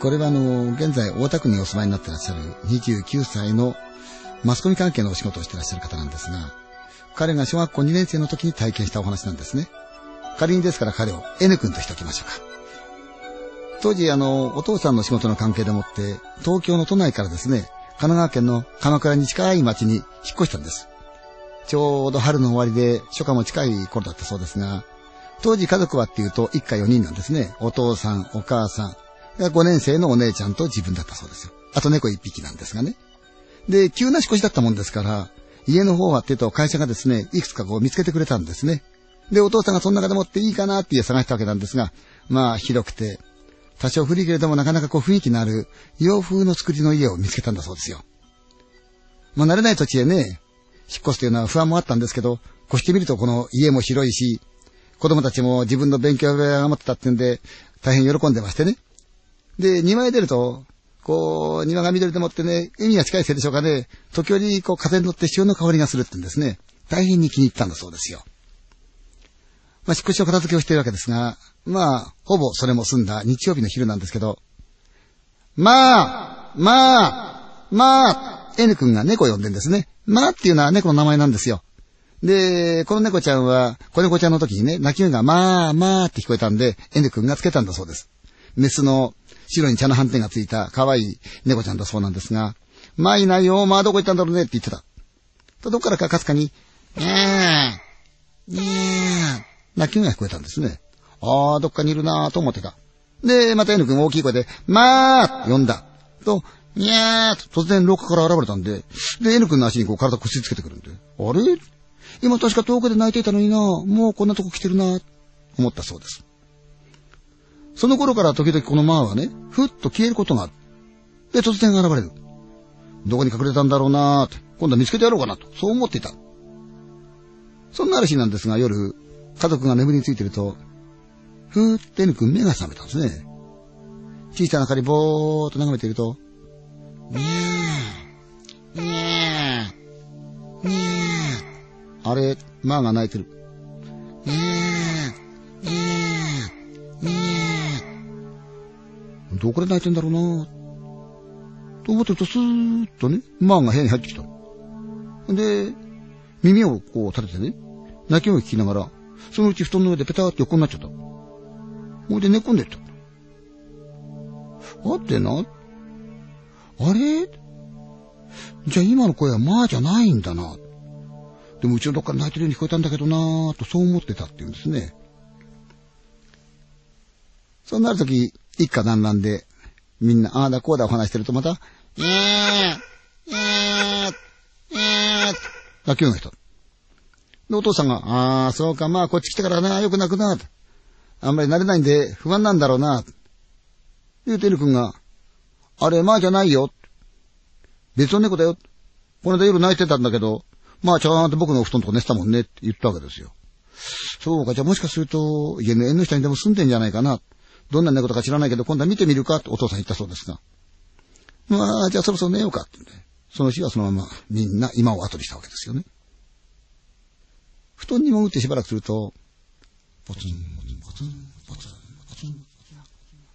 これはあの、現在大田区にお住まいになってらっしゃる29歳のマスコミ関係のお仕事をしてらっしゃる方なんですが、彼が小学校2年生の時に体験したお話なんですね。仮にですから彼を N 君としておきましょうか。当時あの、お父さんの仕事の関係でもって、東京の都内からですね、神奈川県の鎌倉に近い町に引っ越したんです。ちょうど春の終わりで初夏も近い頃だったそうですが、当時家族はっていうと一家4人なんですね。お父さん、お母さん、5年生のお姉ちゃんと自分だったそうですよ。あと猫1匹なんですがね。で、急な引っ越しだったもんですから、家の方はってと会社がですね、いくつかこう見つけてくれたんですね。で、お父さんがその中でもっていいかなって探したわけなんですが、まあ広くて、多少古いけれどもなかなかこう雰囲気のある洋風の作りの家を見つけたんだそうですよ。まあ慣れない土地へね、引っ越すというのは不安もあったんですけど、越してみるとこの家も広いし、子供たちも自分の勉強部屋が持ってたってんで、大変喜んでましてね。で、庭へ出ると、こう、庭が緑でもってね、海が近いせいでしょうかね、時折、こう、風に乗って潮の香りがするってんですね。大変に気に入ったんだそうですよ。まあ、引っ越しの片付けをしているわけですが、まあ、ほぼそれも済んだ日曜日の昼なんですけど、まあ、まあ、まあ、N 君が猫を呼んでんですね。まあっていうのは猫の名前なんですよ。で、この猫ちゃんは、子猫ちゃんの時にね、鳴き声がまあまあって聞こえたんで、N 君がつけたんだそうです。メスの白に茶の斑点がついた可愛い猫ちゃんだそうなんですが、まあいないよ、まあどこ行ったんだろうねって言ってた。と、どっからかかすかに、にゃー、にゃー、鳴き声が聞こえたんですね。ああ、どっかにいるなぁと思ってた。で、また N 君大きい声で、まあ呼んだ。と、にゃーと突然廊下から現れたんで、で、N 君の足にこう体こすりつけてくるんで、あれ？今確か遠くで泣いていたのになもうこんなとこ来てるな思ったそうです。その頃から時々このマーはね、ふっと消えることがある。で、突然現れる。どこに隠れたんだろうなーって、今度は見つけてやろうかなと、そう思っていた。そんなある日なんですが、夜、家族が眠りについてると、ふーって N 君目が覚めたんですね。小さな明かりぼーっと眺めていると、にゃー、にゃー、にゃー。あれ、マーが泣いてる。にゃー、にゃー、にゃー。どこで泣いてんだろうなと思ってると、スーッとね、マーが部屋に入ってきた。で、耳をこう立ててね、泣き声を聞きながら、そのうち布団の上でペターって横になっちゃった。ほいで寝込んでった。あってな。あれ？じゃあ今の声はまあじゃないんだな。でもうちのどっかで泣いてるように聞こえたんだけどなぁとそう思ってたって言うんですね。そうなるとき、一家団らんで、みんなああだこうだお話してるとまた、えー、えー、えー、泣きような人。で、お父さんが、ああ、そうか、まあこっち来てからな、よく泣くな。あんまり慣れないんで不安なんだろうな。言うてる君が、あれ、まあじゃないよ。別の猫だよ。この間夜泣いてたんだけど、まあちゃんと僕の布団とか寝てたもんねって言ったわけですよ。そうか、じゃあもしかすると、家の縁の下にでも住んでんじゃないかな。どんな猫とか知らないけど、今度は見てみるかってお父さん言ったそうですが。まあ、じゃあそろそろ寝ようかって、ね。その日はそのままみんな今を後にしたわけですよね。布団に潜ってしばらくすると、ポツン、ポツン、ポツン、ポツン、ポツン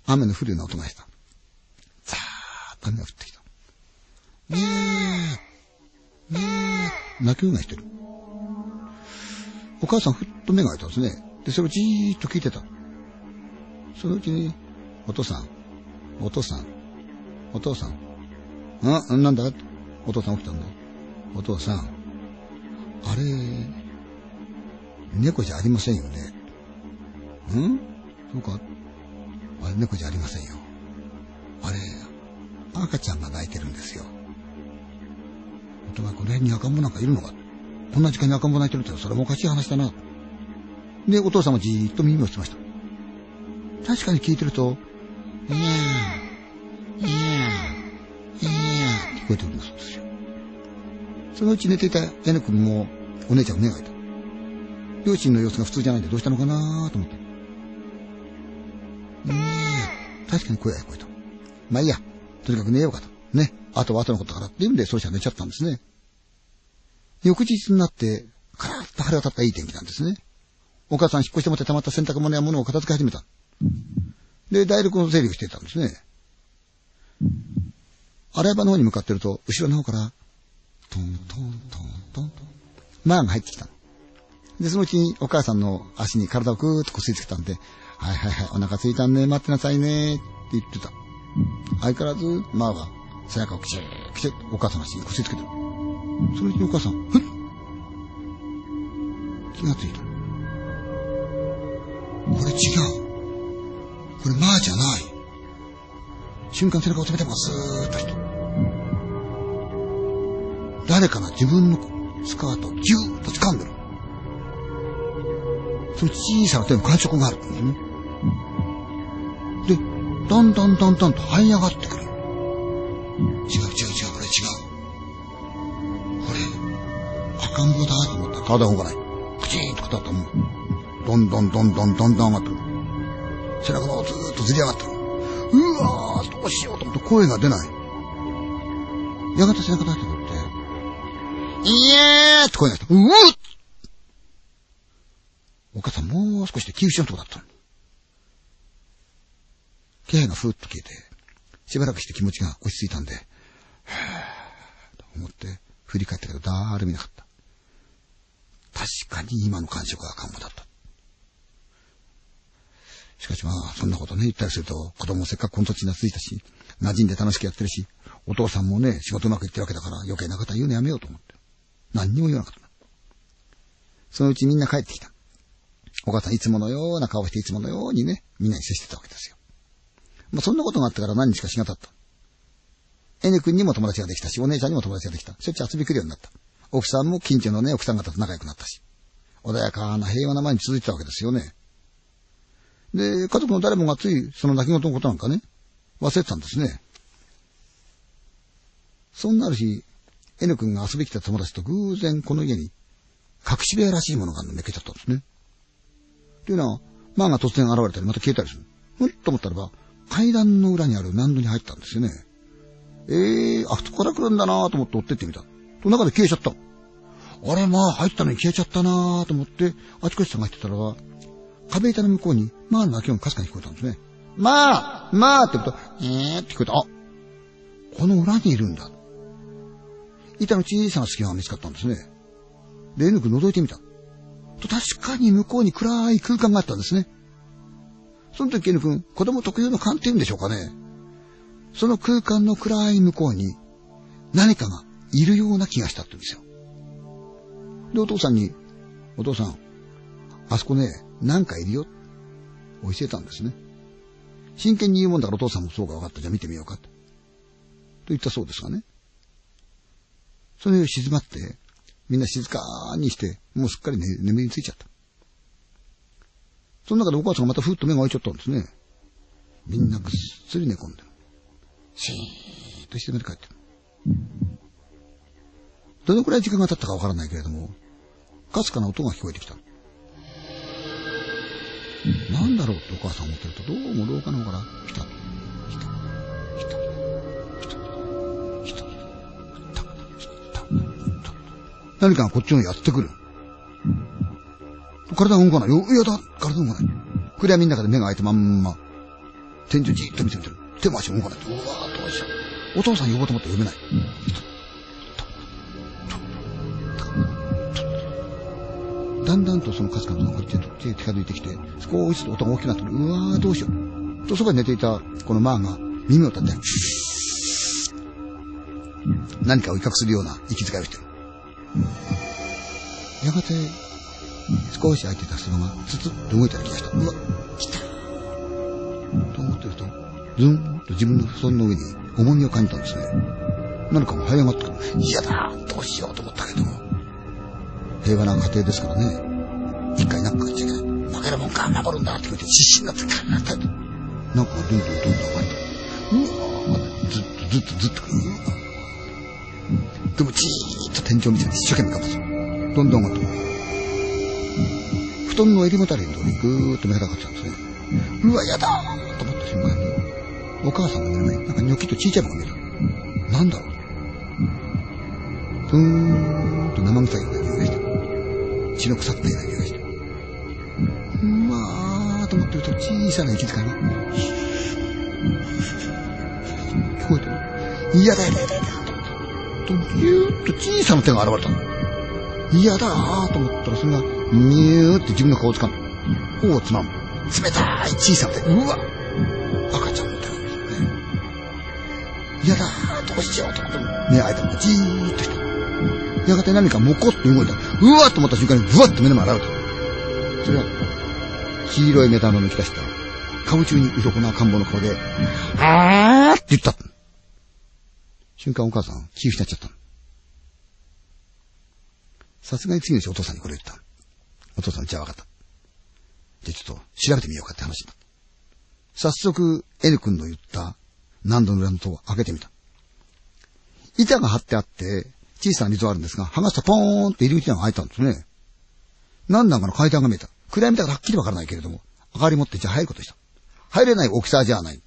雨の降るような音がした。ザーッと雨が降ってきた。ねえ、ねえ、泣き声がしてる。お母さんふっと目が開いたんですね。で、それをじーっと聞いてた。そのうちに、お父さん、お父さん、お父さん、あ、なんだ？お父さん起きたんだ。お父さん、あれ、猫じゃありませんよね。ん？そうか？あれ猫じゃありませんよ。あれ、赤ちゃんが泣いてるんですよ。お前この辺に赤ん坊なんかいるのか？こんな時間に赤ん坊泣いてるってそれもおかしい話だな。で、お父さんもじーっと耳をしてました。確かに聞いてると、いやー、いやー、いやー、聞こえてくるそうですよ。そのうち寝ていた N 君もお姉ちゃん目が開いた。両親の様子が普通じゃないんでどうしたのかなと思って。ねえ、確かに声が聞こえた。まあいいや、とにかく寝ようかと。ね。あとは後のことからって言うんで、そうしたら寝ちゃったんですね。翌日になって、カラッと晴れ渡ったいい天気なんですね。お母さん引っ越してもって溜まった洗濯物や物を片付け始めた。で、台所の整理をしてたんですね。洗い場の方に向かってると、後ろの方から、トントントントントン、マーが入ってきたで、そのうちにお母さんの足に体をぐーっとこすりつけたんで、はいはいはい、お腹すいたんね、待ってなさいね、って言ってた。相変わらず、マーは、背中をきちーきちお母さんの足にこすりつけてる。そのうちにお母さん、ふっ気がついた。これ違う。これマーじゃない。瞬間背中を止めてますーっとして。誰かが自分のスカートをギューッと掴んでる。その小さな手の感触があるんですね。で、だんだんだんだんと這い上がってくる。違う違う違う、これ違う。これ、赤ん坊だと思ったら体が動かない。クチーンとたったもう、どんどんどんどんどんどん上がってくる。背中がずーっとずり上がってる。うわー、どうしようと思って声が出ない。やがて背中出してくって、いえーって声がした。うわっお母さんもう少しで気失のとこだったの。気配がふーっと消えて、しばらくして気持ちが落ち着いたんで、はぁ、と思って振り返ったけど誰もいなかった。確かに今の感触は赤ん坊だった。しかしまあ、そんなことね、言ったりすると、子供せっかくこの土地に懐いたし、馴染んで楽しくやってるし、お父さんもね、仕事うまくいってるわけだから余計なこと言うのやめようと思って。何にも言わなかった。そのうちみんな帰ってきた。お母さんいつものような顔していつものようにね、みんなに接してたわけですよ。まあそんなことがあってから何日かしがたった。エネ君にも友達ができたし、お姉ちゃんにも友達ができた。しょっちゅう遊び来るようになった。奥さんも近所のね、奥さん方と仲良くなったし。穏やかな平和な毎日続いてたわけですよね。で、家族の誰もがついその泣き言のことなんかね、忘れてたんですね。そんなある日、N 君が遊び来た友達と偶然この家に隠し部屋らしいものがあるのめけちゃったんですね。っていうのは、マーが突然現れたりまた消えたりする。ふっと思ったらば、階段の裏にある難度に入ったんですよね。ええー、あそこから来るんだなと思って追ってってみた。と中で消えちゃった。あれ、まあ入ったのに消えちゃったなと思って、あちこち探してたらば、壁板の向こうに、まあの鳴き音がかすかに聞こえたんですね。まあまあって言うと、えーって聞こえた。あ、この裏にいるんだ。板の小さな隙間が見つかったんですね。で、N 君覗いてみた。と確かに向こうに暗い空間があったんですね。その時 N 君、子供特有の観点でしょうかね。その空間の暗い向こうに何かがいるような気がしたって言うんですよ。で、お父さんに、お父さん、あそこね、なんかいるよ。教えたんですね。真剣に言うもんだからお父さんもそうか分かった。じゃあ見てみようかと。と言ったそうですがね。それを静まって、みんな静かにして、もうすっかり、ね、眠りについちゃった。その中でお母さんがまたふっと目が開いちゃったんですね。みんなぐっすり寝込んでる。シーッとして目で帰ってる。どのくらい時間が経ったかわからないけれども、かすかな音が聞こえてきた。だろうってお母さん思ってると、どうも廊下の方から来た、来た、来た、来た、来た、何かがこっちにやってくる。体動かない。よ、いやだ、体動かない。暗闇の中で目が開いた。まんま、天井じっと見てみてる。手も足も動かない。うわーどうしよう。お父さん呼ぼうと思って呼べない。だんだんとそのかすかな音が近づいてきて、少しずつ音が大きくなってる。うわーどうしよう。と、そばに寝ていたこのマーが耳を立て、何かを威嚇するような息遣いをしてる。やがて、少し開いていた隙がつつっと動いたような気がした。うわ、来たと思ってると、ズンと自分の布団の上に重みを感じたんですね。何かが這い上がってくる。嫌だどうしようと思ったけど、平和な家庭ですからね、一回なんか言っちゃいけない。負けるもんか、守るんだって言って必死になってカーッて。なんかどんどんどんどん上がった。うわずっとずっとずっと、うわでもじーっと天井見て一生懸命頑張ってどんどん上がって布団の襟もたれのとこにぐーっと目がかかっちゃうんですね。うわ、やだーと思った瞬間に、お母さんの目の前になんかニョキッと小さいのが見えた。なんだろうふーんと生臭いような匂いがして、血の腐ったような匂いがして、まーと思ってると小さな息遣いが、聞こえてる。嫌だ、嫌だ、嫌だ、と、ぎゅーっと小さな手が現れたの。嫌だーと思ったら、それが、にゅーって自分の顔を掴む。頬をつまむ。冷たい小さな手。うわ赤ちゃん。の手なん。ですよね。嫌だーどうしようと思って目開いたのがじーっとした。やがて何かモコッと動いた。うわっと思った瞬間に、ブワッと目の前現れた。それは、黄色いメタルのき出した、顔中に鱗な赤ん坊の顔で、あーって言った。瞬間お母さん、気失っちゃった。さすがに次の日お父さんにこれ言った。お父さん、じゃあ分かった。じゃあちょっと調べてみようかって話になった。早速、N 君の言った何度の裏の戸を開けてみた。板が張ってあって、小さな溝あるんですが、剥がすとポーンって入り口が開いたんですね。何段かの階段が見えた。暗闇だからはっきりわからないけれども、明かり持ってじゃあ入ることした。入れない大きさじゃない。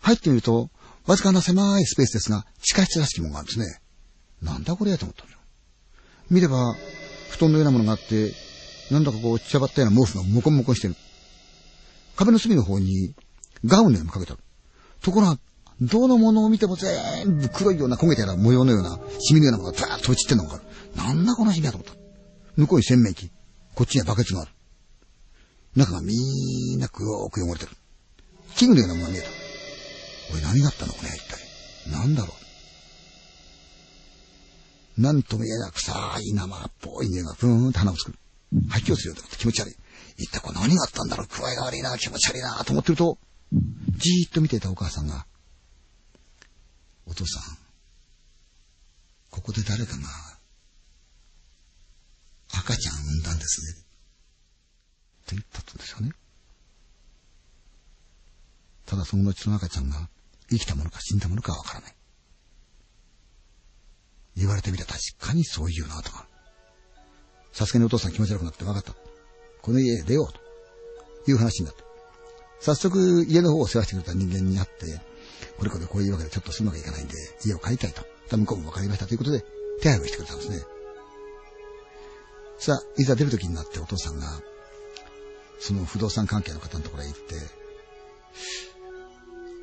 入ってみると、わずかな狭いスペースですが、地下室らしきものがあるんですね。なんだこれやと思ったんですよ。見れば、布団のようなものがあって、なんだかこう、散らばったような毛布がモコモコしてる。壁の隅の方に、ガウンのようにかけてある。ところが、どのものを見ても全部黒いような焦げたような模様のような、シミのようなものがバーッと落ちてんのがわかる。なんだこのシミやと思った。向こうに洗面器。こっちにはバケツがある。中がみーんな黒く汚れてる。器具のようなものが見えた。おい、何があったのこれ、一体。なんだろう。なんとも言えなくさ、い生っぽい匂いがふーんと鼻を作る。吐きをするようなって気持ち悪い。一体これ何があったんだろう具合が悪いな、気持ち悪いな、と思ってると、じーっと見ていたお母さんが、お父さん、ここで誰かが、赤ちゃん産んだんですね。って言ったんですよね。ただその後の赤ちゃんが生きたものか死んだものかわからない。言われてみたら確かにそういうなとか。さすがにお父さん気持ち悪くなって分かった。この家へ出ようという話になった。早速家の方を世話してくれた人間に会って、これこれこういうわけでちょっとするのがいかないんで、家を買いたいと。向こうも分かりましたということで、手配をしてくれたんですね。さあ、いざ出る時になってお父さんが、その不動産関係の方のところへ行って、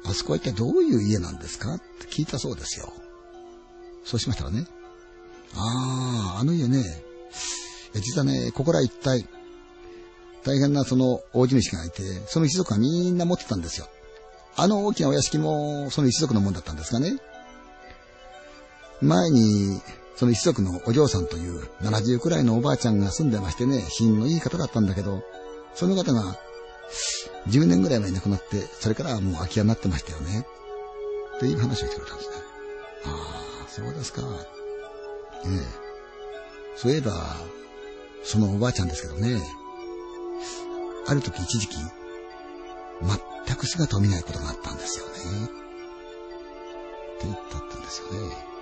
あそこは一体どういう家なんですかって聞いたそうですよ。そうしましたらね、ああ、あの家ね、実はね、ここら一帯、大変なその大地主がいて、その一族はみんな持ってたんですよ。あの大きなお屋敷もその一族のもんだったんですがね。前に、その一族のお嬢さんという70くらいのおばあちゃんが住んでましてね、品のいい方だったんだけど、その方が10年ぐらい前に亡くなって、それからもう空き家になってましたよね。っていう話をしてくれたんですね。ああ、そうですか。ええ。そういえば、そのおばあちゃんですけどね、ある時一時期、全く姿を見ないことがあったんですよね。って言ったってんですよね。